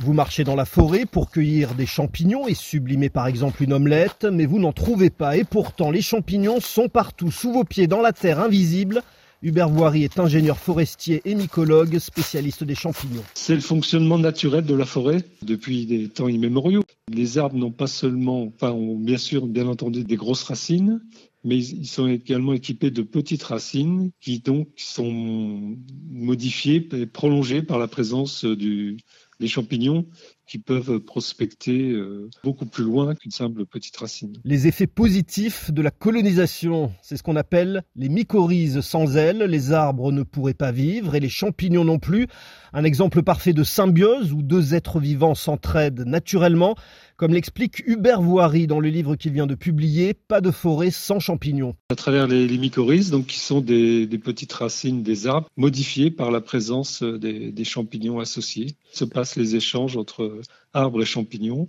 Vous marchez dans la forêt pour cueillir des champignons et sublimer par exemple une omelette, mais vous n'en trouvez pas et pourtant les champignons sont partout sous vos pieds dans la terre invisible. Hubert Voiry est ingénieur forestier et mycologue, spécialiste des champignons. C'est le fonctionnement naturel de la forêt depuis des temps immémoriaux. Les arbres n'ont pas seulement, bien sûr, bien entendu, des grosses racines, mais ils sont également équipés de petites racines qui donc sont modifiées et prolongées par la présence du, des champignons qui peuvent prospecter euh, beaucoup plus loin qu'une simple petite racine. Les effets positifs de la colonisation, c'est ce qu'on appelle les mycorhizes sans ailes. Les arbres ne pourraient pas vivre et les champignons non plus. Un exemple parfait de symbiose où deux êtres vivants s'entraident naturellement, comme l'explique Hubert Voiry dans le livre qu'il vient de publier, Pas de forêt sans champignons. À travers les, mycorhizes, donc qui sont des, petites racines des arbres modifiées par la présence des, des champignons associés, se passent les échanges entre arbres et champignons.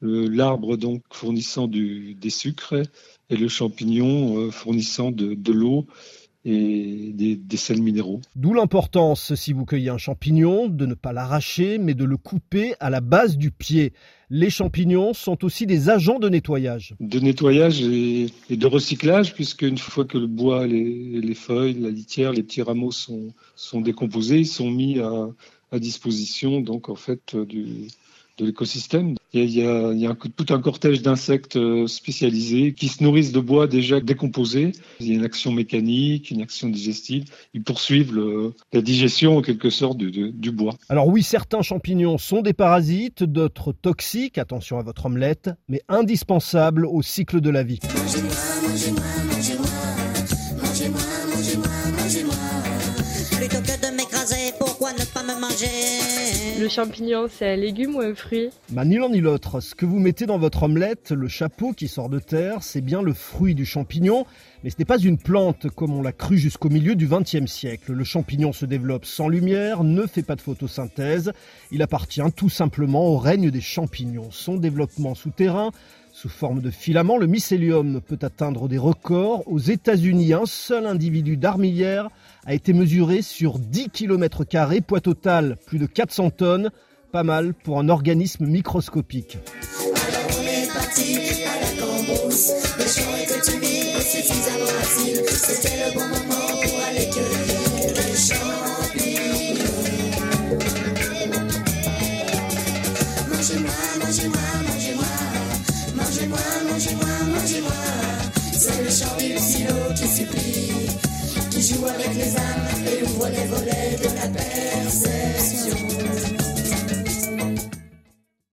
L'arbre donc fournissant du, des sucres et le champignon euh, fournissant de, de l'eau et des, des, sels minéraux. D'où l'importance, si vous cueillez un champignon, de ne pas l'arracher, mais de le couper à la base du pied. Les champignons sont aussi des agents de nettoyage. De nettoyage et, de recyclage, puisque une fois que le bois, les, les, feuilles, la litière, les petits rameaux sont, sont décomposés, ils sont mis à, à disposition donc en fait du, de l'écosystème. Il y a, il y a tout un cortège d'insectes euh, spécialisés qui se nourrissent de bois déjà décomposé. Il y a une action mécanique, une action digestive. Ils poursuivent le, la digestion en quelque sorte du, du, bois. Alors oui, certains champignons sont des parasites, d'autres toxiques, attention à votre omelette, mais indispensables au cycle de la vie. Mangez-moi, mangez-moi, mangez-moi, pourquoi ne pas me manger? Le champignon, c'est un légume ou un fruit? Bah, Ni l'un ni l'autre. Ce que vous mettez dans votre omelette, le chapeau qui sort de terre, c'est bien le fruit du champignon, mais ce n'est pas une plante comme on l'a cru jusqu'au milieu du XXe siècle. Le champignon se développe sans lumière, ne fait pas de photosynthèse, il appartient tout simplement au règne des champignons. Son développement souterrain sous forme de filament, le mycélium peut atteindre des records. Aux États-Unis, un seul individu d'armilière a été mesuré sur 10 km, poids total plus de 400 tonnes. Pas mal pour un organisme microscopique. C'est le chant du silo qui supplie, qui joue avec les âmes et ouvre les volets de la perception.